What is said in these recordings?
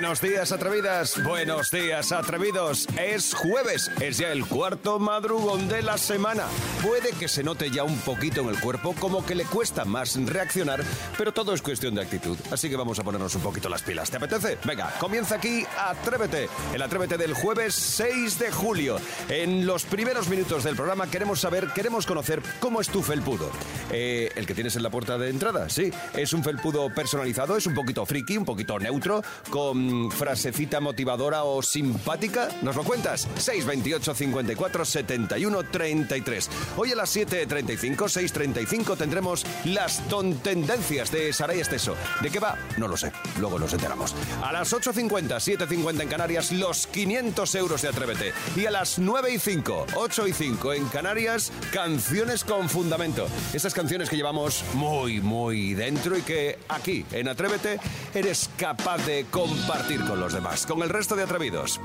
Buenos días, atrevidas. Buenos días, atrevidos. Es jueves. Es ya el cuarto madrugón de la semana. Puede que se note ya un poquito en el cuerpo, como que le cuesta más reaccionar, pero todo es cuestión de actitud. Así que vamos a ponernos un poquito las pilas. ¿Te apetece? Venga, comienza aquí Atrévete. El Atrévete del jueves 6 de julio. En los primeros minutos del programa queremos saber, queremos conocer cómo es tu felpudo. Eh, el que tienes en la puerta de entrada, sí. Es un felpudo personalizado, es un poquito friki, un poquito neutro, con frasecita motivadora o simpática? ¿Nos lo cuentas? 628 54 71 33. Hoy a las 7.35, 6.35 tendremos las tontendencias de Saray Esteso. ¿De qué va? No lo sé. Luego nos enteramos. A las 8.50, 7.50 en Canarias, los 500 euros de Atrévete. Y a las 9 y 5, 8 y 5 en Canarias, canciones con fundamento. Esas canciones que llevamos muy, muy dentro y que aquí, en Atrévete, eres capaz de compartir con los demás, con el resto de atrevidos.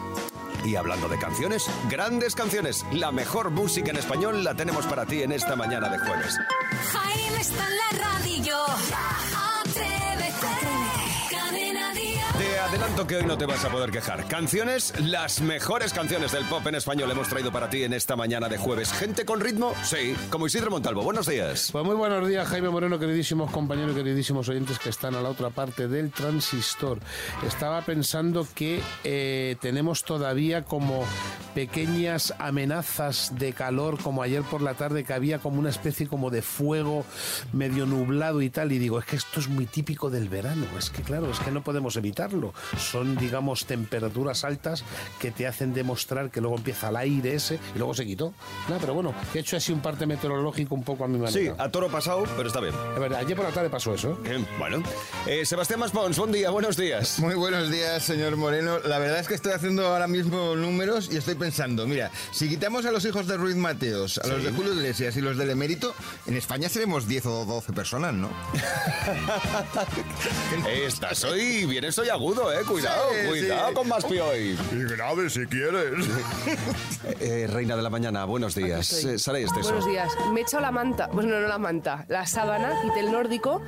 Y hablando de canciones, grandes canciones, la mejor música en español la tenemos para ti en esta mañana de jueves. Jaime está en la radio. Adelanto que hoy no te vas a poder quejar. Canciones, las mejores canciones del pop en español hemos traído para ti en esta mañana de jueves. Gente con ritmo, sí, como Isidro Montalvo. Buenos días. Pues muy buenos días, Jaime Moreno, queridísimos compañeros queridísimos oyentes que están a la otra parte del transistor. Estaba pensando que eh, tenemos todavía como pequeñas amenazas de calor, como ayer por la tarde que había como una especie como de fuego medio nublado y tal. Y digo, es que esto es muy típico del verano. Es que claro, es que no podemos evitarlo. Son, digamos, temperaturas altas que te hacen demostrar que luego empieza el aire ese y luego se quitó. No, pero bueno, he hecho así un parte meteorológico un poco a mi manera. Sí, a toro pasado, pero está bien. Es verdad, ayer por la tarde pasó eso. ¿eh? Bueno. Eh, Sebastián Maspons, buen día, buenos días. Muy buenos días, señor Moreno. La verdad es que estoy haciendo ahora mismo números y estoy pensando, mira, si quitamos a los hijos de Ruiz Mateos, a los de Julio Iglesias y los del Emérito, en España seremos 10 o 12 personas, ¿no? Estás hoy, vienes hoy agudo, eh. Cuidado, Sí, cuidado sí. con Maspioy. Y grave si quieres. Eh, reina de la mañana, buenos días. Eh, Saray Esteso. Buenos días. Me he echado la manta, bueno, no, no la manta, la sábana, quité el nórdico,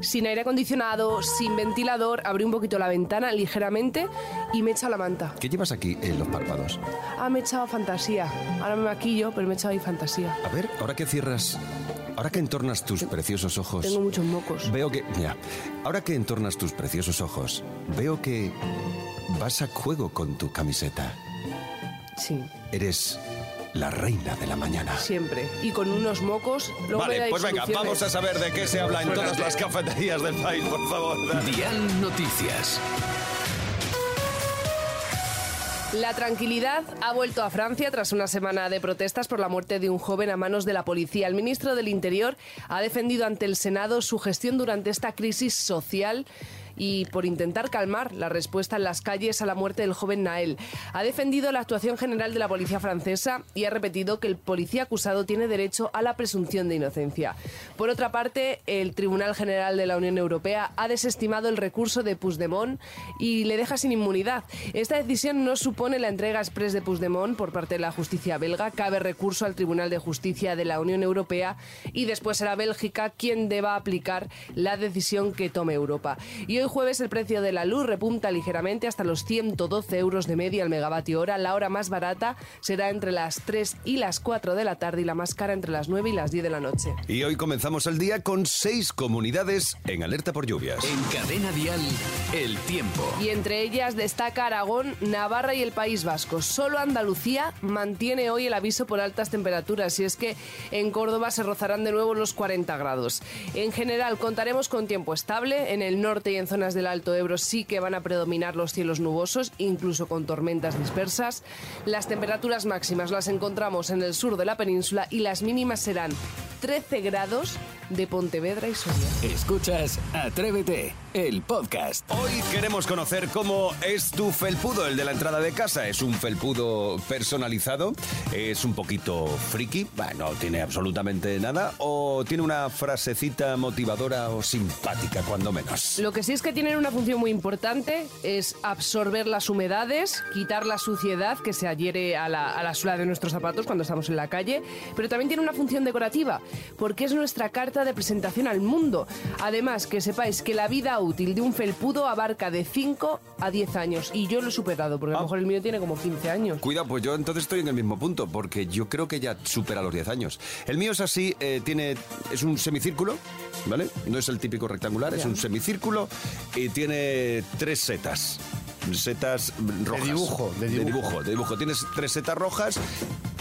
sin aire acondicionado, sin ventilador, abrí un poquito la ventana ligeramente y me he echado la manta. ¿Qué llevas aquí en los párpados? Ah, me he echado fantasía. Ahora me maquillo, pero me he echado ahí fantasía. A ver, ahora que cierras, ahora que entornas tus preciosos ojos. Tengo muchos mocos. Veo que. Mira, ahora que entornas tus preciosos ojos, veo que vas a juego con tu camiseta. Sí, Eres la reina de la mañana. siempre. Y con unos mocos. Luego Vale, pues venga, vamos a saber de qué se habla en todas las cafeterías del país, por favor. Dial Noticias. La tranquilidad ha vuelto a Francia tras una semana de protestas por la muerte de un joven a manos de la policía. El ministro del Interior ha defendido ante el Senado su gestión durante esta crisis social y por intentar calmar la respuesta en las calles a la muerte del joven Nael. Ha defendido la actuación general de la policía francesa y ha repetido que el policía acusado tiene derecho a la presunción de inocencia. Por otra parte, el Tribunal General de la Unión Europea ha desestimado el recurso de Puigdemont y le deja sin inmunidad. Esta decisión no supone la entrega express de Puigdemont por parte de la justicia belga. Cabe recurso al Tribunal de Justicia de la Unión Europea y después será Bélgica quien deba aplicar la decisión que tome Europa. Y hoy jueves el precio de la luz repunta ligeramente hasta los 112 euros de media al megavatio hora. La hora más barata será entre las 3 y las 4 de la tarde y la más cara entre las 9 y las 10 de la noche. Y hoy comenzamos el día con seis comunidades en alerta por lluvias. En Cadena Dial, el tiempo. Y entre ellas destaca Aragón, Navarra y el País Vasco. Solo Andalucía mantiene hoy el aviso por altas temperaturas y es que en Córdoba se rozarán de nuevo los 40 grados. En general contaremos con tiempo estable. En el norte y en zonas del Alto Ebro sí que van a predominar los cielos nubosos, incluso con tormentas dispersas. Las temperaturas máximas las encontramos en el sur de la península y las mínimas serán 13 grados de Pontevedra y Soria. Escuchas Atrévete el podcast. Hoy queremos conocer cómo es tu felpudo, el de la entrada de casa. ¿Es un felpudo personalizado? ¿Es un poquito friki? Bueno, no tiene absolutamente nada. ¿O tiene una frasecita motivadora o simpática, cuando menos? Lo que sí es que tienen una función muy importante, es absorber las humedades, quitar la suciedad que se adhiere a la, a la suela de nuestros zapatos cuando estamos en la calle, pero también tiene una función decorativa, porque es nuestra carta de presentación al mundo. Además, que sepáis que la vida útil de un felpudo abarca de 5 a 10 años, y yo lo he superado, porque a lo Ah. mejor el mío tiene como 15 años. Cuidado, pues yo entonces estoy en el mismo punto, porque yo creo que ya supera los 10 años. El mío es así, eh, tiene, es un semicírculo, ¿vale? No es el típico rectangular, es un semicírculo y tiene tres setas. Setas rojas. dibujo, de dibujo. dibujo, de dibujo. Tienes tres setas rojas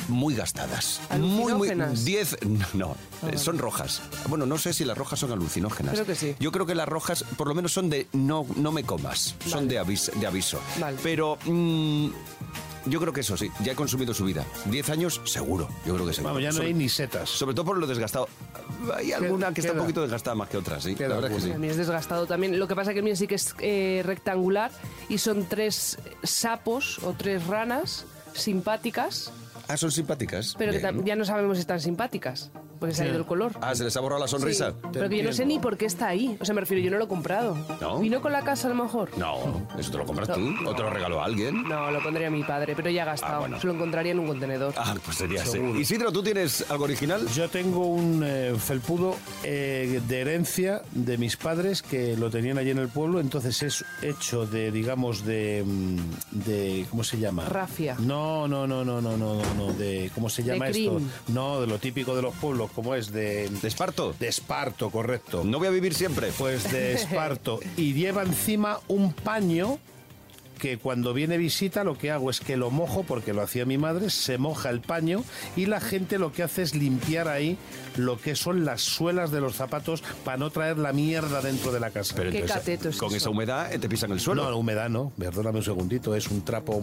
muy gastadas. Muy, muy. ¿Alucinógenas? 10. No, eh, son rojas. Bueno, no sé si las rojas son alucinógenas. Creo que sí. Yo creo que las rojas, por lo menos, son de no, no me comas. Son de, avis- de aviso. Vale. Pero. mm, yo creo que eso sí, ya he consumido su vida. 10 años, seguro. Yo creo que seguro. Vamos, ya no sobre, hay ni setas. sobre todo por lo desgastado. Hay alguna que está un queda. poquito desgastada más que otras, sí. Queda la verdad que sí. A mí es desgastado también. Lo que pasa es que el mío sí que es eh, rectangular y son tres sapos o tres ranas simpáticas, Ah, son simpáticas. pero que tam- ya no sabemos si están simpáticas, porque se ha ido el color. Ah, se les ha borrado la sonrisa. Sí, pero que yo no sé ni por qué está ahí. O sea, me refiero, yo no lo he comprado. ¿No? ¿Vino con la casa a lo mejor? No, eso te lo compras tú o te lo regaló alguien. No, lo pondría mi padre, pero ya ha gastado. Ah, bueno. Se lo encontraría en un contenedor. Ah, pues sería así. Isidro, ¿tú tienes algo original? Yo tengo un eh, felpudo eh, de herencia de mis padres que lo tenían allí en el pueblo, entonces es hecho de, digamos, de, mm, de ¿cómo se llama? Rafia. No, no, no, no, no, no, no, no, de, ¿cómo se llama esto? No, de lo típico de los pueblos, ¿cómo es? De, ¿De esparto? de esparto, correcto. No voy a vivir siempre. Pues de esparto. Y lleva encima un paño que cuando viene visita lo que hago es que lo mojo, porque lo hacía mi madre, se moja el paño y la gente lo que hace es limpiar ahí lo que son las suelas de los zapatos para no traer la mierda dentro de la casa. Pero Qué entonces, cateto es con eso. esa humedad eh, te pisan el suelo. No, humedad no, perdóname un segundito, es un trapo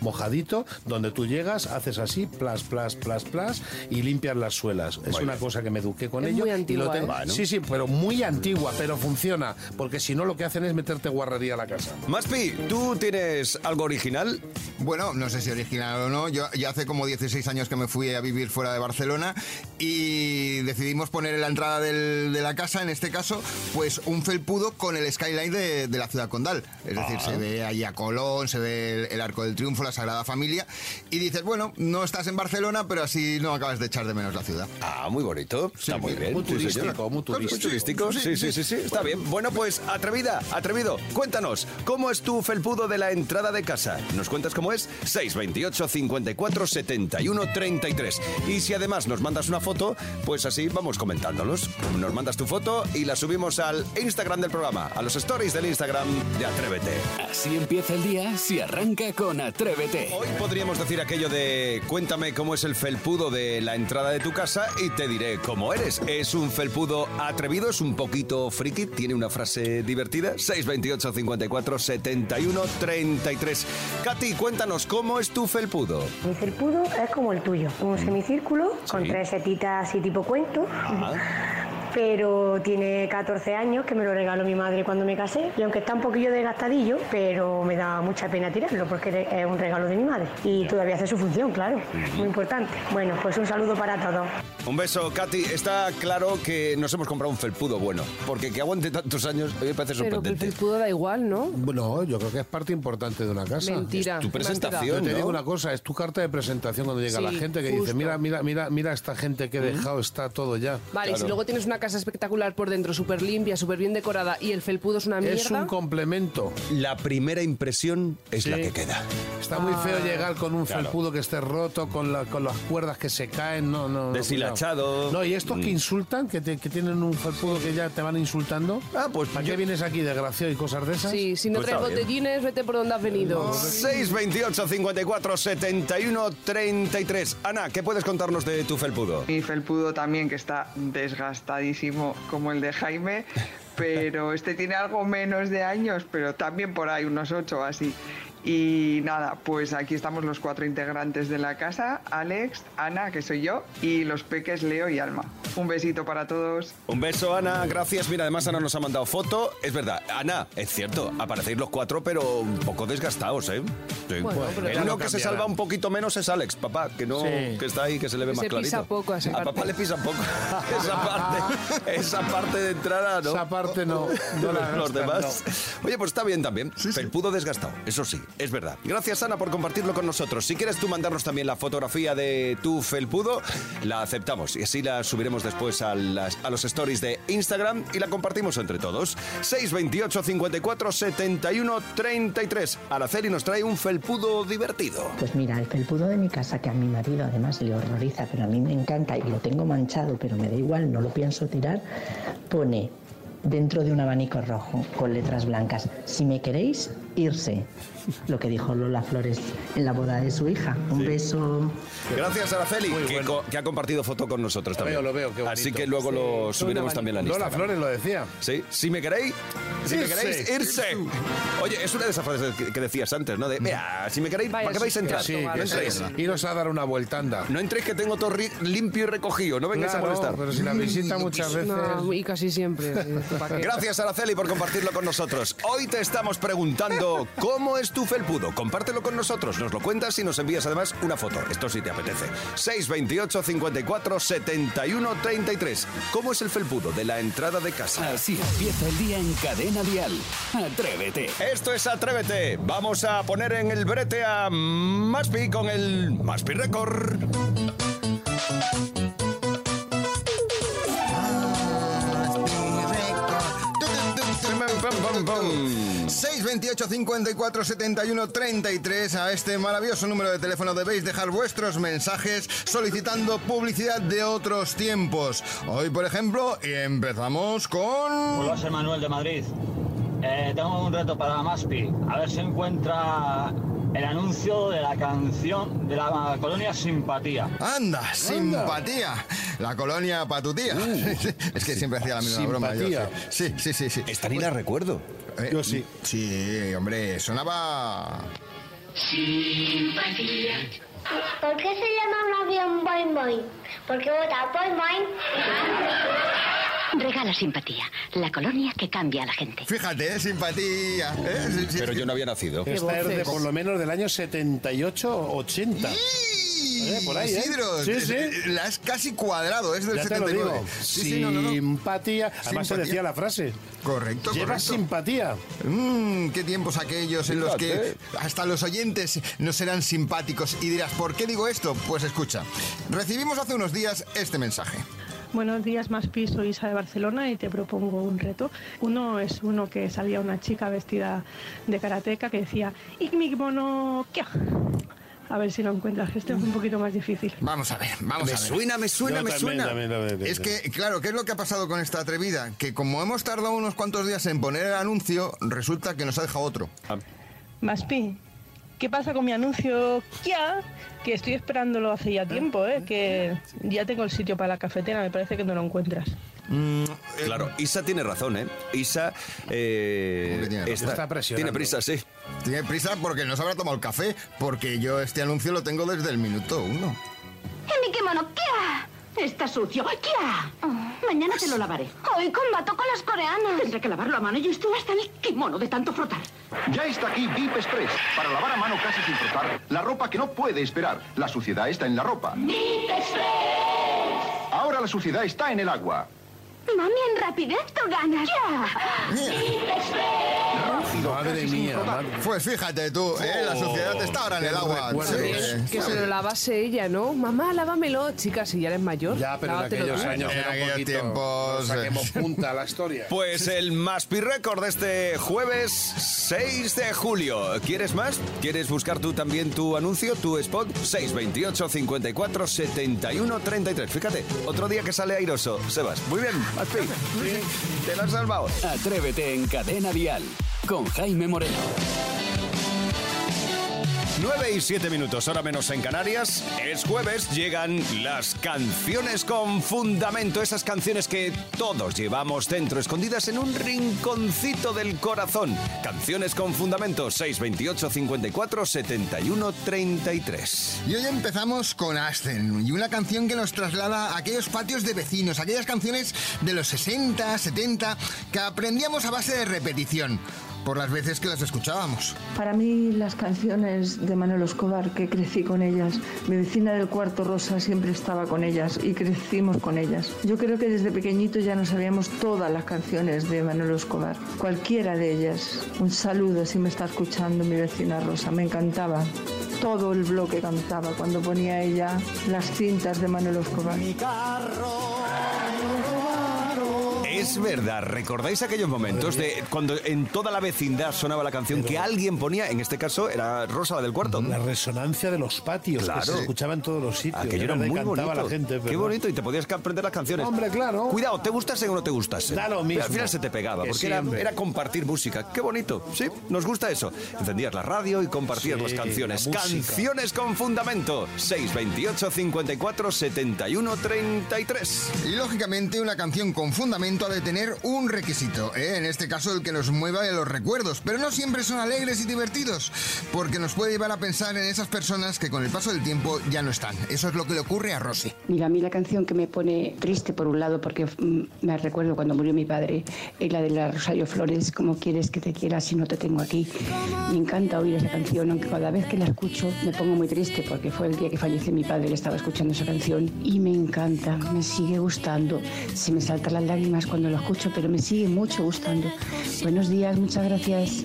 mojadito donde tú llegas, haces así, plas, plas, plas, plas y limpias las suelas. Es una cosa que me eduqué con Es ello. muy y lo antigua, tengo- ¿eh? Sí, sí, pero muy antigua, pero funciona, porque si no lo que hacen es meterte guarrería a la casa. Maspi, ¿tú tienes algo original? Bueno, no sé si original o no. Yo ya hace como 16 años que me fui a vivir fuera de Barcelona y decidimos poner en la entrada del- de la casa, en este caso, pues un felpudo con el skyline de, de la ciudad condal. Es decir, se ve allí a Colón, se ve el, el Arco del Triunfo, la Sagrada Familia. Y dices, bueno, no estás en Barcelona, pero así no acabas de echar de menos la ciudad. Ah, muy bonito. Está muy bien. muy Sí, turístico, muy turístico. turístico. Sí, sí, sí, sí. Está bien. Bueno, pues atrevida, atrevido. Cuéntanos, ¿cómo es tu felpudo de la entrada de casa? ¿Nos cuentas cómo es? 628 54 71 33. Y si además nos mandas una foto, pues así vamos comentándolos. Nos mandas tu foto y la subimos al Instagram del programa, a los stories del Instagram de Atrévete. Así empieza el día si arranca con Atrévete. Hoy podríamos decir aquello de cuéntame cómo es el felpudo de la entrada de tu casa y te diré cómo eres. ¿Es un felpudo atrevido? ¿Es un poquito friki? ¿Tiene una frase divertida? 628 54 71 33. Katy, cuéntanos cómo es tu felpudo. Mi felpudo es como el tuyo, un semicírculo con tres setitas así tipo cuento. Pero tiene 14 años que me lo regaló mi madre cuando me casé y aunque está un poquillo desgastadillo, pero me da mucha pena tirarlo porque es un regalo de mi madre y todavía hace su función, claro, muy importante. Bueno, pues un saludo para todos. Un beso, Katy. Está claro que nos hemos comprado un felpudo bueno, porque que aguante tantos años a mí me parece Pero que el sorprendente. felpudo da igual, ¿no? Bueno, yo creo que es parte importante de una casa. Mentira. tu ¿qué más te da? presentación. Te ¿no? digo una cosa, es tu carta de presentación cuando llega Sí, la gente que dice, justo. mira, mira, mira, mira esta gente que he dejado, está todo ya. Vale, y si luego tienes una casa espectacular por dentro, súper limpia, súper bien decorada y el felpudo es una mierda. Es un complemento. La primera impresión es Sí. la que queda. Está muy feo Ah. llegar con un Claro. felpudo que esté roto, con, la- con las cuerdas que se caen, no, no. no, Deshilachado. cuidado. No, y estos Mm. que insultan, que, te- que tienen un felpudo que ya te van insultando. Ah, pues ¿Para yo- qué vienes aquí, desgraciado, y cosas de esas? Sí, si no Pues traes está bien. botellines, vete por donde has venido. 628 54 71 33. Ana, ¿qué puedes contarnos de tu felpudo? Mi felpudo también, que está desgastadísimo como el de Jaime, pero este tiene algo menos de años, pero también por ahí unos ocho así. Y nada, pues aquí estamos los cuatro integrantes de la casa, Alex, Ana, que soy yo, y los peques Leo y Alma. Un besito para todos. Un beso, Ana, gracias. Mira, además Ana nos ha mandado foto. Es verdad, Ana, es cierto, aparecéis los cuatro, pero un poco desgastados, ¿eh? Sí. Bueno, pero El único que se salva un poquito menos es Alex, papá, que no, Sí. que está ahí, que se le ve más Se clarito. pisa poco a esa papá parte. le pisa poco. esa parte, esa parte de entrada, ¿no? Esa parte no. no la los demás. Oye, pues está bien también. Felpudo desgastado, eso sí, es verdad. Gracias, Ana, por compartirlo con nosotros. Si quieres tú mandarnos también la fotografía de tu felpudo, la aceptamos y así la subiremos después a, las- a los stories de Instagram y la compartimos entre todos. 628 54 71 33. Araceli nos trae un felpudo divertido. Pues mira, el felpudo de mi casa, que a mi marido además le horroriza, pero a mí me encanta y lo tengo manchado, pero me da igual, no lo pienso tirar, pone dentro de un abanico rojo con letras blancas, si me queréis, irse. Lo que dijo Lola Flores en la boda de su hija. Un beso. Gracias, Araceli, que, co- que ha compartido foto con nosotros Lo también. veo, lo veo, qué. Así que luego lo subiremos también a la lista. Lola Flores lo decía. Sí, si me queréis, si me queréis, irse. Oye, es una de esas frases que, que decías antes, ¿no? De, vea, si me queréis, Vaya, ¿para qué vais a entrar? Sí, que entréis. Iros a dar una vueltanda. No entréis que tengo todo limpio y recogido, no vengáis Claro, a molestar. pero si la visita muchas veces... No, y casi siempre. sí, ¿para qué? Gracias, Araceli, por compartirlo con nosotros. Hoy te estamos preguntando cómo es tu felpudo. Compártelo con nosotros, nos lo cuentas y nos envías además una foto. Esto sí te apetece. 628 54 71 33. ¿Cómo es el felpudo de la entrada de casa? Así empieza el día en Cadena Dial. Atrévete. Esto es Atrévete. Vamos a poner en el brete a Maspi con el Maspi Record. Pum, pum, pum. 628 54 71 33 a este maravilloso número de teléfono debéis dejar vuestros mensajes solicitando publicidad de otros tiempos. Hoy, por ejemplo, empezamos con... Hola, soy Manuel de Madrid. Eh, tengo un reto para Maspi. A ver si encuentra el anuncio de la canción de la colonia Simpatía. Anda, simpatía. La colonia pa' tu tía. es que siempre hacía la misma broma. yo Simpatía. sé. Sí, sí, sí, sí. Esta ni la recuerdo. Eh, Yo sí. Sí, hombre, sonaba... ¿Por qué se llama un avión Boing Boing? Porque vota Boing Boing. Regala simpatía, la colonia que cambia a la gente. Fíjate, eh, simpatía. ¿eh? Sí, sí. Pero yo no había nacido. Esta es de por lo menos del año 78 80. Eh, por ahí, ¿eh? Sí, es- sí. la has casi cuadrado, es del Ya te lo 79. digo. Sí, sí, no, no, no. Simpatía. Además se Simpatía. decía la frase. Correcto, Lleva correcto. simpatía. Mmm, qué tiempos aquellos en los que hasta los oyentes no serán simpáticos. Y dirás, ¿por qué digo esto? Pues escucha, recibimos hace unos días este mensaje. Buenos días, Maspi. Soy Isa de Barcelona y te propongo un reto. Uno es uno que salía una chica vestida de karateca que decía "Ik mi mono kya". A ver si lo encuentras. Este es un poquito más difícil. Vamos a ver, vamos Me a ver. suena, me suena, Yo me también, suena. también, también, Es que, claro, ¿qué es lo que ha pasado con esta atrevida? Que como hemos tardado unos cuantos días en poner el anuncio, resulta que nos ha dejado otro. Maspi, ¿qué pasa con mi anuncio Kia? Que estoy esperándolo hace ya tiempo, ¿eh? Que ya tengo el sitio para la cafetera. Me parece que no lo encuentras. Mm, Claro, Isa tiene razón, ¿eh? Isa eh, tiene está, Está presionando. tiene prisa, sí. Tiene prisa porque no se habrá tomado el café, porque yo este anuncio lo tengo desde el minuto uno. mi kimono, ¿qué? Está sucio. ¿Qué? Mañana te lo lavaré. Hoy combato con las coreanas. Tendré que lavarlo a mano y estoy hasta el kimono de tanto frotar. Ya está aquí VIP Express para lavar a mano casi sin frotar la ropa que no puede esperar. La suciedad está en la ropa. Ahora la suciedad está en el agua. Mami, en rapidez tú ganas. Rápido, Madre casi sin mía, madre. Pues fíjate tú, ¿eh? la suciedad está ahora en el agua. Sí, Que se lo lavase ella, ¿no? Mamá, lávamelo. Chica, si ya eres mayor. Ya, pero en aquellos años En aquellos poquito... tiempos, Saquemos eh. punta a la historia. Pues el Maspi Record de este jueves 6 de julio. ¿Quieres más? ¿Quieres buscar tú también tu anuncio, tu spot? 628 54 71 33. Fíjate, otro día que sale airoso. Sebas, muy bien, Maspi. Te lo has salvado. Atrévete en Cadena Dial. Con Jaime Moreno. 9 y 7 minutos, hora menos en Canarias. Es jueves, llegan las canciones con fundamento, esas canciones que todos llevamos dentro, escondidas en un rinconcito del corazón. Canciones con fundamento, 628 54 71 33. Y hoy empezamos con Ascen y una canción que nos traslada a aquellos patios de vecinos, aquellas canciones de los 60, 70 que aprendíamos a base de repetición por las veces que las escuchábamos. Para mí las canciones de Manuel Escobar, que crecí con ellas, mi vecina del cuarto Rosa siempre estaba con ellas y crecimos con ellas. Yo creo que desde pequeñito ya nos sabíamos todas las canciones de Manuel Escobar, cualquiera de ellas. Un saludo si me está escuchando mi vecina Rosa, me encantaba. Todo el bloque cantaba cuando ponía ella las cintas de Manuel Escobar. Es verdad, ¿recordáis aquellos momentos de cuando en toda la vecindad sonaba la canción que alguien ponía, en este caso era Rosa la del cuarto? La resonancia de los patios, Claro. que se escuchaba en todos los sitios. Aquello era muy bonito. la gente. Qué bonito, y te podías aprender las canciones. Hombre, claro. Cuidado, ¿te gustase o no te gustase? Da lo mismo. Al final se te pegaba, Que porque era, compartir música. Qué bonito, sí, nos gusta eso. Encendías la radio y compartías Sí, las canciones. la. Canciones con fundamento. 628 54 71 33. Y lógicamente una canción con fundamento ha de tener un requisito, ¿eh? en este caso el que nos mueva de los recuerdos, pero no siempre son alegres y divertidos, porque nos puede llevar a pensar en esas personas que con el paso del tiempo ya no están. Eso es lo que le ocurre a Rosy. Mira, a mí la canción que me pone triste por un lado, porque mm, me recuerdo cuando murió mi padre, es la de la Rosario Flores, ¿Cómo quieres que te quiera si no te tengo aquí? Me encanta oír esa canción, aunque cada vez que la escucho me pongo muy triste, porque fue el día que falleció mi padre que estaba escuchando esa canción y me encanta, me sigue gustando. Se me saltan las lágrimas cuando lo escucho, pero me sigue mucho gustando. Buenos días, muchas gracias.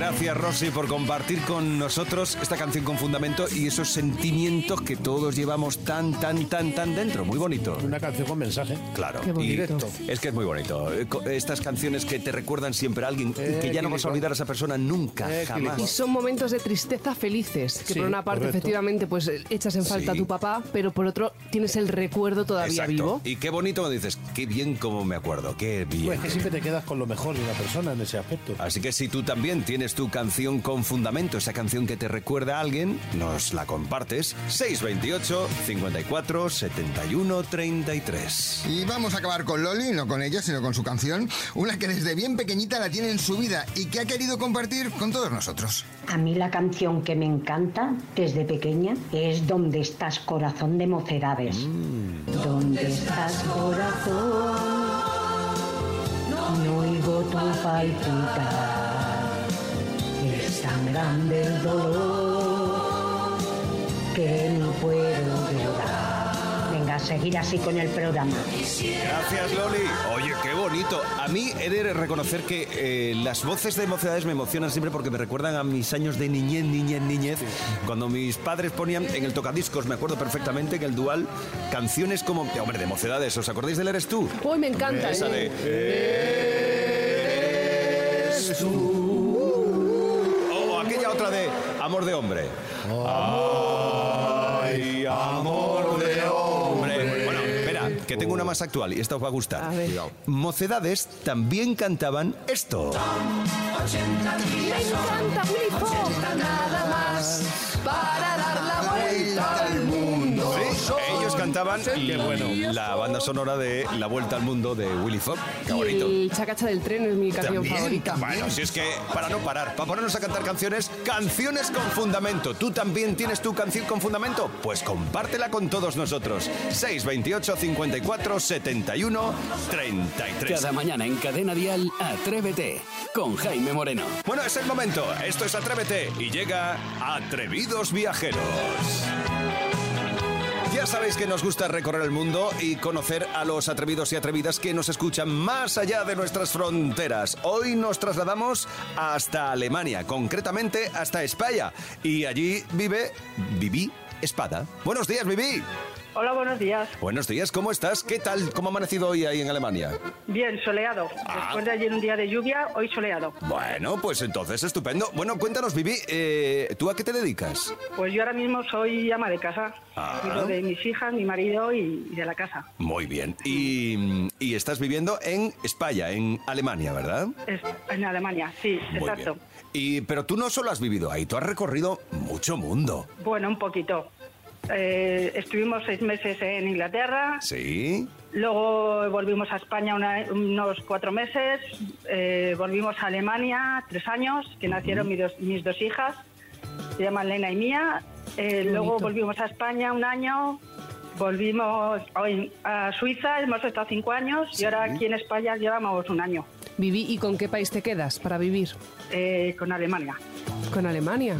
Gracias, Rosy, por compartir con nosotros esta canción con fundamento y esos sentimientos que todos llevamos tan, tan, tan, tan dentro. Muy bonito. Una canción con mensaje. Claro. Qué bonito. Y Directo. Es que es muy bonito. Estas canciones que te recuerdan siempre a alguien y Eh, que ya no vas a olvidar a esa persona nunca, Eh, Y jamás. son momentos de tristeza felices, que Sí, por una parte correcto. efectivamente pues echas en falta Sí. a tu papá, pero por otro tienes el recuerdo todavía Exacto. vivo. Y qué bonito me dices, qué bien como me acuerdo, qué bien. Pues es que siempre te quedas con lo mejor de una persona en ese aspecto. Así que si tú también tienes tu canción con fundamento, esa canción que te recuerda a alguien, nos la compartes. 628 54 71 33. Y vamos a acabar con Loli, no con ella, sino con su canción, una que desde bien pequeñita la tiene en su vida y que ha querido compartir con todos nosotros. A mí la canción que me encanta desde pequeña es ¿Dónde estás corazón de mocedades? ¿Dónde estás corazón? No oigo tu palpitar. Tan grande el dolor que no puedo llorar. Venga, a seguir así con el programa. Gracias, Loli. Oye, qué bonito. A mí he de reconocer que eh, las voces de mocedades me emocionan siempre porque me recuerdan a mis años de niñez, niñez, niñez. Cuando mis padres ponían en el tocadiscos, me acuerdo perfectamente, en el dual, canciones como, hombre, de mocedades. ¿Os acordáis del Eres tú? Hoy me encanta. Esa ¿eh? de Eres tú. Amor de hombre. Ay, amor de hombre. Bueno, espera, que tengo una más actual y esta os va a gustar. Cuidado. Mocedades también cantaban esto. Me encanta nada más para dar la vuelta al mundo. Sí, ellos cantaban la banda sonora de La Vuelta al Mundo de Willy Fogg. Qué Y el Chacacha del tren es mi canción También. favorita. Bueno, si es que para no parar, para ponernos a cantar canciones, canciones con fundamento. ¿Tú también tienes tu canción con fundamento? Pues compártela con todos nosotros. 628 54 71 33. Cada mañana en Cadena Dial, Atrévete con Jaime Moreno. Bueno, es el momento. Esto es Atrévete y llega Atrevidos Viajeros. Ya sabéis que nos gusta recorrer el mundo y conocer a los atrevidos y atrevidas que nos escuchan más allá de nuestras fronteras. Hoy nos trasladamos hasta Alemania, concretamente hasta España. Y allí vive Vivi Espada. Buenos días, Vivi. Hola, buenos días. Buenos días, ¿cómo estás? ¿Qué tal? ¿Cómo ha amanecido hoy ahí en Alemania? Bien, soleado. Ah. Después de ayer un día de lluvia, hoy soleado. Bueno, pues entonces estupendo. Bueno, cuéntanos, Vivi, eh, ¿tú a qué te dedicas? Pues yo ahora mismo soy ama de casa. Ah. De mis hijas, mi marido y, y de la casa. Muy bien. Y, y estás viviendo en España, en Alemania, ¿verdad? Es- en Alemania, sí, Muy exacto. bien. Y, pero tú no solo has vivido ahí, tú has recorrido mucho mundo. Bueno, un poquito. Eh, estuvimos seis meses en Inglaterra, ¿Sí? luego volvimos a España una- unos cuatro meses, eh, volvimos a Alemania tres años, que nacieron mis, dos, mis dos hijas, se llaman Lena y Mía, Eh, luego volvimos a España un año, volvimos hoy a Suiza, hemos estado cinco años y ahora aquí en España llevamos un año. Viví, ¿y con qué país te quedas para vivir? eh, con Alemania. ¿Con Alemania?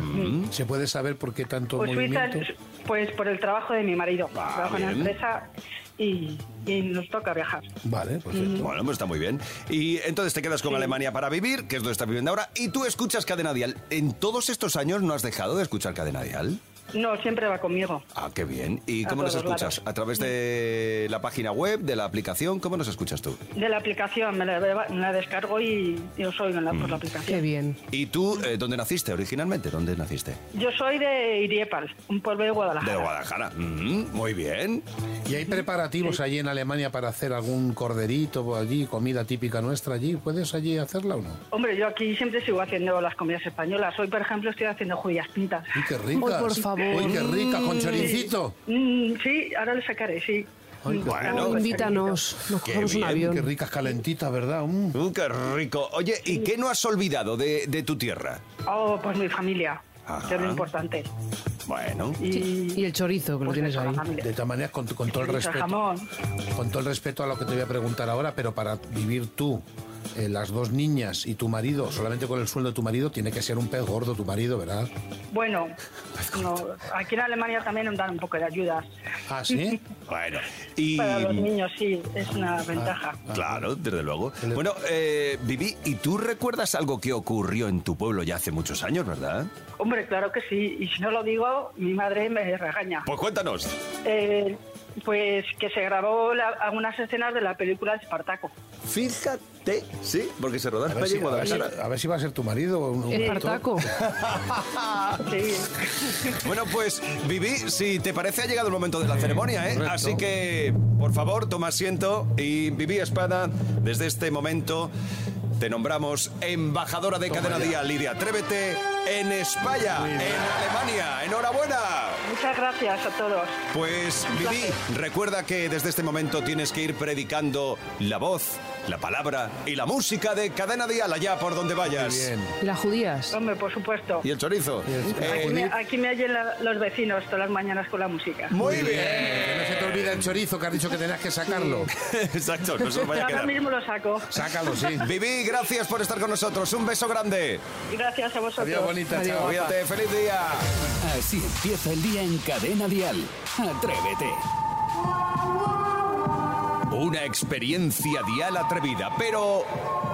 ¿Se puede saber por qué tanto Pues Suiza, movimiento? Pues por el trabajo de mi marido. Trabajo en la bien. empresa y, y nos toca viajar. Vale, perfecto. Bueno, pues está muy bien. Y entonces te quedas con Alemania para vivir, que es donde estás viviendo ahora, y tú escuchas Cadena Dial. ¿En todos estos años no has dejado de escuchar Cadena Dial? No, siempre va conmigo. Ah, qué bien. ¿Y A cómo nos escuchas? lados. ¿A través de la página web, de la aplicación? ¿Cómo nos escuchas tú? De la aplicación, me la, me la descargo y yo soy en la, por la aplicación. Qué bien. ¿Y tú eh, dónde naciste originalmente? ¿Dónde naciste? Yo soy de Iriepal, un pueblo de Guadalajara. De Guadalajara. Mm, muy bien. ¿Y hay preparativos allí en Alemania para hacer algún corderito allí, comida típica nuestra allí? ¿Puedes allí hacerla o no? Hombre, yo aquí siempre sigo haciendo las comidas españolas. Hoy, por ejemplo, estoy haciendo judías pintas. ¡Uy, qué ricas! por favor. ¡Uy, qué rica! Con choricito. Mm, sí, ahora le sacaré, sí. Ay, bueno. con Invítanos, nos Qué cogemos un avión. Qué ricas calentitas, ¿verdad? Mm. Uh, qué rico. Oye, ¿y qué no has olvidado de, de tu tierra? Oh, pues mi familia, que es lo importante. Bueno. Y, Y el chorizo, que lo pues tienes eso, ahí. De todas maneras, con, con todo el respeto, jamón. con todo el respeto a lo que te voy a preguntar ahora, pero para vivir tú, eh, las dos niñas y tu marido, solamente con el sueldo de tu marido, tiene que ser un pez gordo tu marido, ¿verdad? Bueno, no, aquí en Alemania también nos dan un poco de ayudas. ¿Ah, sí? Bueno. Y... Para los niños sí, es una ventaja. Claro, desde luego. Bueno, eh, Vivi, ¿y tú recuerdas algo que ocurrió en tu pueblo ya hace muchos años, verdad? Hombre, claro que sí. Y si no lo digo, mi madre me regaña. Pues cuéntanos. Eh, pues que se grabó la- algunas escenas de la película de Espartaco. Fíjate, sí, porque se si, en a, ver si, Guadalajara. a ver si va a ser tu marido. o Un, un Espartaco. Sí. Bueno, pues Vivi, si te parece ha llegado el momento de la ceremonia, ¿eh? correcto. Así que, por favor, toma asiento y Vivi Espada, desde este momento te nombramos embajadora de Cadena Día, Lidia. Atrévete en España, en Alemania. ¡Enhorabuena! Muchas gracias a todos. Pues Vivi, recuerda que desde este momento tienes que ir predicando la voz, la palabra y la música de Cadena Dial allá por donde vayas. Bien. ¿Y las judías? Hombre, por supuesto. ¿Y el chorizo? Aquí Eh, me, aquí me hallen la- los vecinos todas las mañanas con la música. muy bien. Que no se te olvide el chorizo que has dicho que tenías que sacarlo. Exacto, no se vaya a Ahora mismo lo saco. Sácalo, sí. Vivi, gracias por estar con nosotros. Un beso grande. Gracias a vosotros. Adiós, bonita, chao. Cuídate, feliz día. Así empieza el día en Cadena Dial. Atrévete. Una experiencia dial atrevida, pero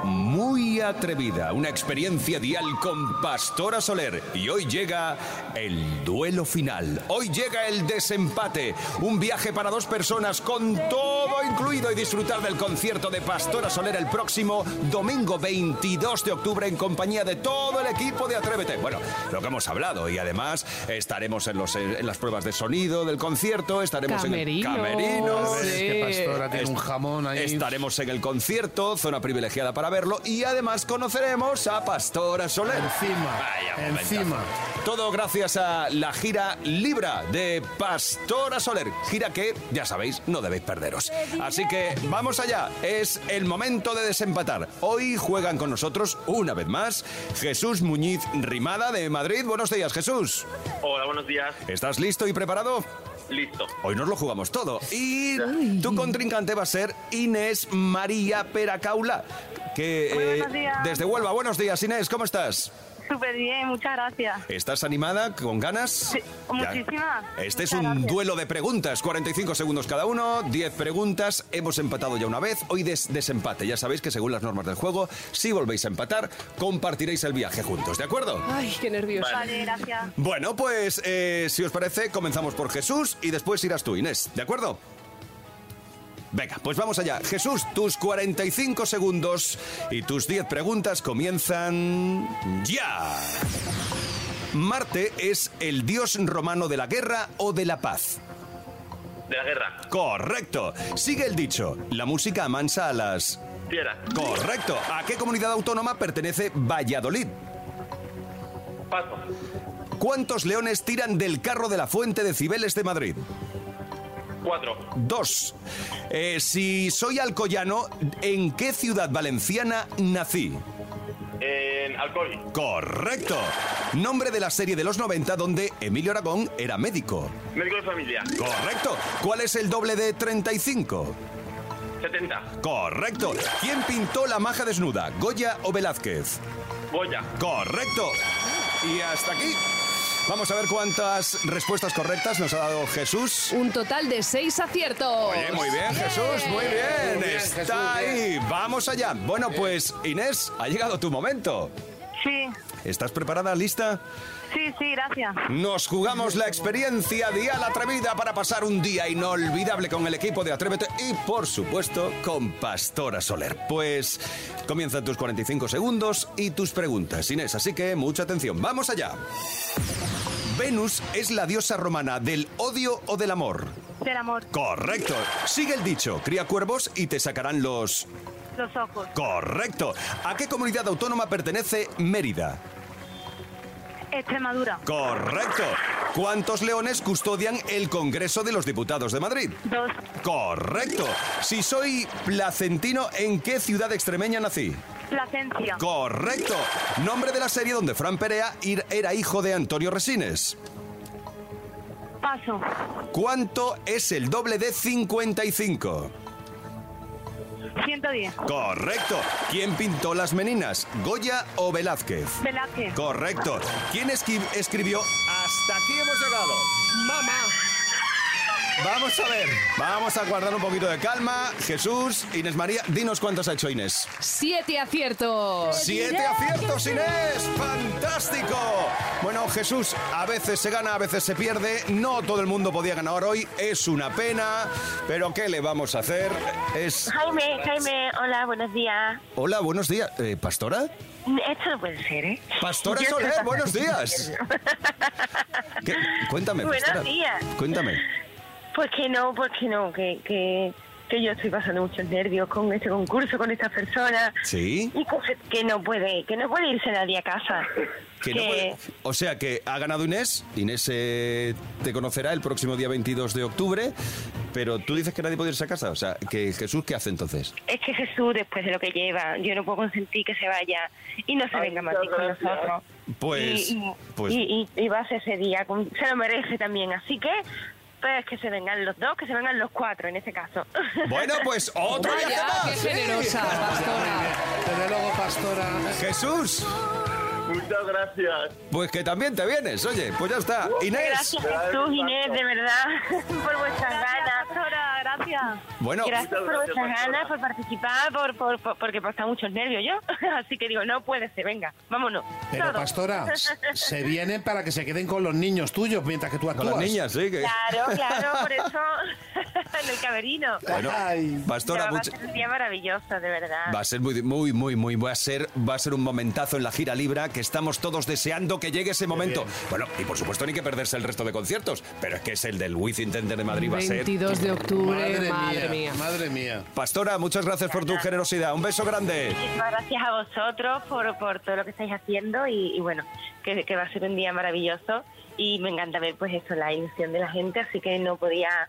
muy atrevida. Una experiencia dial con Pastora Soler. Y hoy llega el duelo final. Hoy llega el desempate. Un viaje para dos personas con todo incluido y disfrutar del concierto de Pastora Soler el próximo domingo 22 de octubre en compañía de todo el equipo de Atrévete. Bueno, lo que hemos hablado. Y además estaremos en, los, en las pruebas de sonido del concierto. Estaremos Camerino, en el camerino. sí. Es que Pastora tiene un jamón ahí. Estaremos en el concierto, zona privilegiada para verlo y además conoceremos a Pastora Soler. Encima, Vaya encima. Todo gracias a la gira Libra de Pastora Soler. Gira que, ya sabéis, no debéis perderos. Así que vamos allá. Es el momento de desempatar. Hoy juegan con nosotros, una vez más, Jesús Muñiz Rimada de Madrid. Buenos días, Jesús. Hola, buenos días. ¿Estás listo y preparado? Listo. Hoy nos lo jugamos todo. Y tu contrincante va a ser Inés María Peracaula. Que, eh, Muy buenos días. desde Huelva. Buenos días, Inés, ¿cómo estás? Súper bien, muchas gracias. ¿Estás animada? ¿Con ganas? Sí, muchísimas. Este es un gracias. duelo de preguntas, 45 segundos cada uno, 10 preguntas, hemos empatado ya una vez, hoy des- desempate, ya sabéis que según las normas del juego, si volvéis a empatar, compartiréis el viaje juntos, ¿de acuerdo? Ay, qué nervioso. Vale, gracias. Bueno, pues eh, si os parece, comenzamos por Jesús y después irás tú, Inés, ¿de acuerdo? Venga, pues vamos allá. Jesús, tus 45 segundos y tus 10 preguntas comienzan ya. Marte es el dios romano de la guerra o de la paz. De la guerra. Correcto. Sigue el dicho. La música amansa a las... Fiera. Correcto. ¿A qué comunidad autónoma pertenece Valladolid? Paso. ¿Cuántos leones tiran del carro de la Fuente de Cibeles de Madrid? Cuatro. Dos. Eh, si soy alcoyano, ¿en qué ciudad valenciana nací? En Alcoy. Correcto. Nombre de la serie de los 90 donde Emilio Aragón era médico. Médico de familia. Correcto. ¿Cuál es el doble de 35? 70. Correcto. ¿Quién pintó la maja desnuda? ¿Goya o Velázquez? Goya. Correcto. Y hasta aquí. Vamos a ver cuántas respuestas correctas nos ha dado Jesús. Un total de seis aciertos. Oye, muy bien, Jesús, muy bien. Muy bien, Está Jesús, ahí. Vamos allá. Bueno, pues Inés, ha llegado tu momento. Sí, ¿Estás preparada, lista? sí, sí, gracias. Nos jugamos la experiencia Dial Atrevida para pasar un día inolvidable con el equipo de Atrévete y, por supuesto, con Pastora Soler. Pues comienzan tus 45 segundos y tus preguntas, Inés, así que mucha atención. ¡Vamos allá! Venus es la diosa romana del odio o del amor. Del amor, Correcto. Sigue el dicho, cría cuervos y te sacarán los... los ojos. Correcto. ¿A qué comunidad autónoma pertenece Mérida? Extremadura, Correcto. ¿Cuántos leones custodian el Congreso de los Diputados de Madrid? dos, Correcto. Si soy placentino, ¿en qué ciudad extremeña nací? Placencia, Correcto. Nombre de la serie donde Fran Perea era hijo de Antonio Resines. paso, ¿Cuánto es el doble de 55? 110, Correcto. ¿Quién pintó las meninas? ¿Goya o Velázquez? Velázquez, Correcto. ¿Quién escribió Hasta aquí hemos llegado? Mamá. Vamos a ver. Vamos a guardar un poquito de calma. Jesús, Inés María, dinos cuántos ha hecho Inés. Siete aciertos. ¡Siete aciertos, Inés! ¡Fantástico! Bueno, Jesús, a veces se gana, a veces se pierde. No todo el mundo podía ganar hoy. Es una pena. Pero ¿qué le vamos a hacer? Es... Jaime, Jaime, hola, buenos días. Hola, buenos días. Eh, ¿Pastora? Esto no puede ser, ¿eh? Pastora Soler, buenos días. ¿Qué? Cuéntame, Buenos Pastora. días. Cuéntame. Pues que no, pues que no, que, que, que yo estoy pasando muchos nervios con este concurso, con estas personas. ¿Sí? Y que, que no puede, que no puede irse nadie a casa. Que no puede- O sea que ha ganado Inés. Inés eh, te conocerá el próximo día 22 de octubre. Pero tú dices que nadie puede irse a casa. O sea, que Jesús, ¿qué hace entonces? Es que Jesús, después de lo que lleva, yo no puedo consentir que se vaya y no se venga más con nosotros. Pues, y, y- pues y, y, y va a ser ese día, con- se lo merece también. Así que, pues que se vengan los dos, que se vengan los cuatro en este caso. Bueno, pues otro Vaya, viaje más. qué generosa, pastora. Desde luego, pastora. Jesús, Muchas gracias. pues que también te vienes. Oye, pues ya está. Inés. Gracias Jesús, Inés, de verdad, por vuestras ganas. Gracias. Bueno, Gracias por Muchas vuestras ganas, por participar, por, por, por- porque he pasado muchos nervios yo. Así que digo, no puede ser, venga, vámonos. Pero, Todos. pastora, se vienen para que se queden con los niños tuyos mientras que tú con actúas. las niñas, sí. Que... Claro, claro, por eso en el camerino. Bueno, Ay. Pastora, va a ser un día maravilloso, de verdad. Va a ser muy, muy, muy, muy, va a ser, va a ser un momentazo en la gira Libra que estamos todos deseando que llegue ese momento. Bueno, y por supuesto ni que perderse el resto de conciertos, pero es que es el del Wizzing Center de Madrid va a ser. 22 de octubre, Madre, mía, mía. madre mía. Pastora, muchas gracias por tu generosidad. Un beso grande. Muchísimas gracias a vosotros por, por todo lo que estáis haciendo y, y bueno, que, que va a ser un día maravilloso y me encanta ver pues eso, la ilusión de la gente, así que no podía,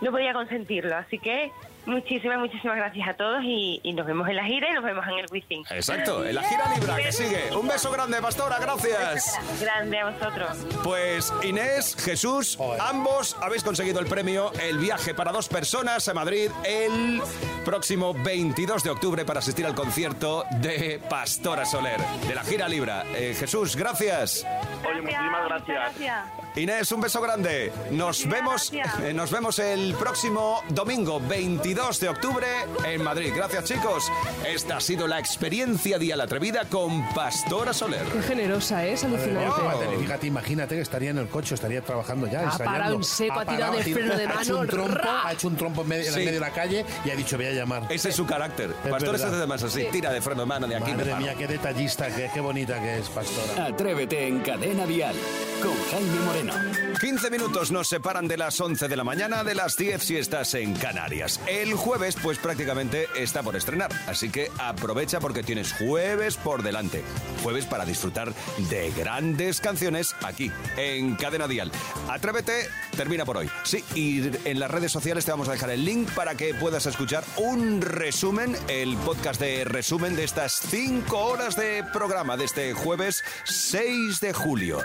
no podía consentirlo, así que Muchísimas, muchísimas gracias a todos y, y nos vemos en la gira y nos vemos en el Wizzing. Exacto, en la gira Libra que sigue. Un beso grande, Pastora, gracias. Grande a vosotros. Pues Inés, Jesús, ambos habéis conseguido el premio El viaje para dos personas a Madrid el próximo 22 de octubre para asistir al concierto de Pastora Soler, de la gira Libra. Eh, Jesús, gracias. Oye, muchísimas gracias. Inés, un beso grande. Nos vemos, eh, nos vemos el próximo domingo 22 de octubre en Madrid. Gracias, chicos. Esta ha sido la experiencia Día la Atrevida con Pastora Soler. Qué generosa, ¿eh? es alucinante. Fíjate, fíjate, imagínate que estaría en el coche, estaría trabajando ya, Ha ensayando. parado en seco, ha tirado de freno de Ha hecho mano, un ha hecho un trompo en medio, en Sí. el medio de la calle y ha dicho, voy a llamar. Ese es su carácter. Pastora se hace de más así. Tira de freno de mano de aquí. Madre mía, qué detallista, qué, qué bonita que es, Pastora. Atrévete en Cadena Dial con Jaime Moreno. 15 minutos nos separan de las 11 de la mañana, de las 10 si estás en Canarias. El jueves, pues prácticamente está por estrenar, así que aprovecha porque tienes jueves por delante. Jueves para disfrutar de grandes canciones aquí, en Cadena Dial. Atrévete, termina por hoy. Sí, y en las redes sociales te vamos a dejar el link para que puedas escuchar un resumen, el podcast de resumen de estas 5 horas de programa de este jueves 6 de julio.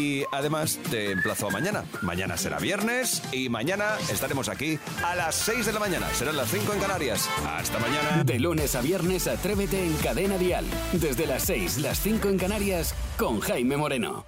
Y además te emplazo a mañana. Mañana será viernes y mañana estaremos aquí a las 6 de la mañana. Serán las 5 en Canarias. Hasta mañana. De lunes a viernes, Atrévete en Cadena Dial. Desde las 6, las 5 en Canarias, con Jaime Moreno.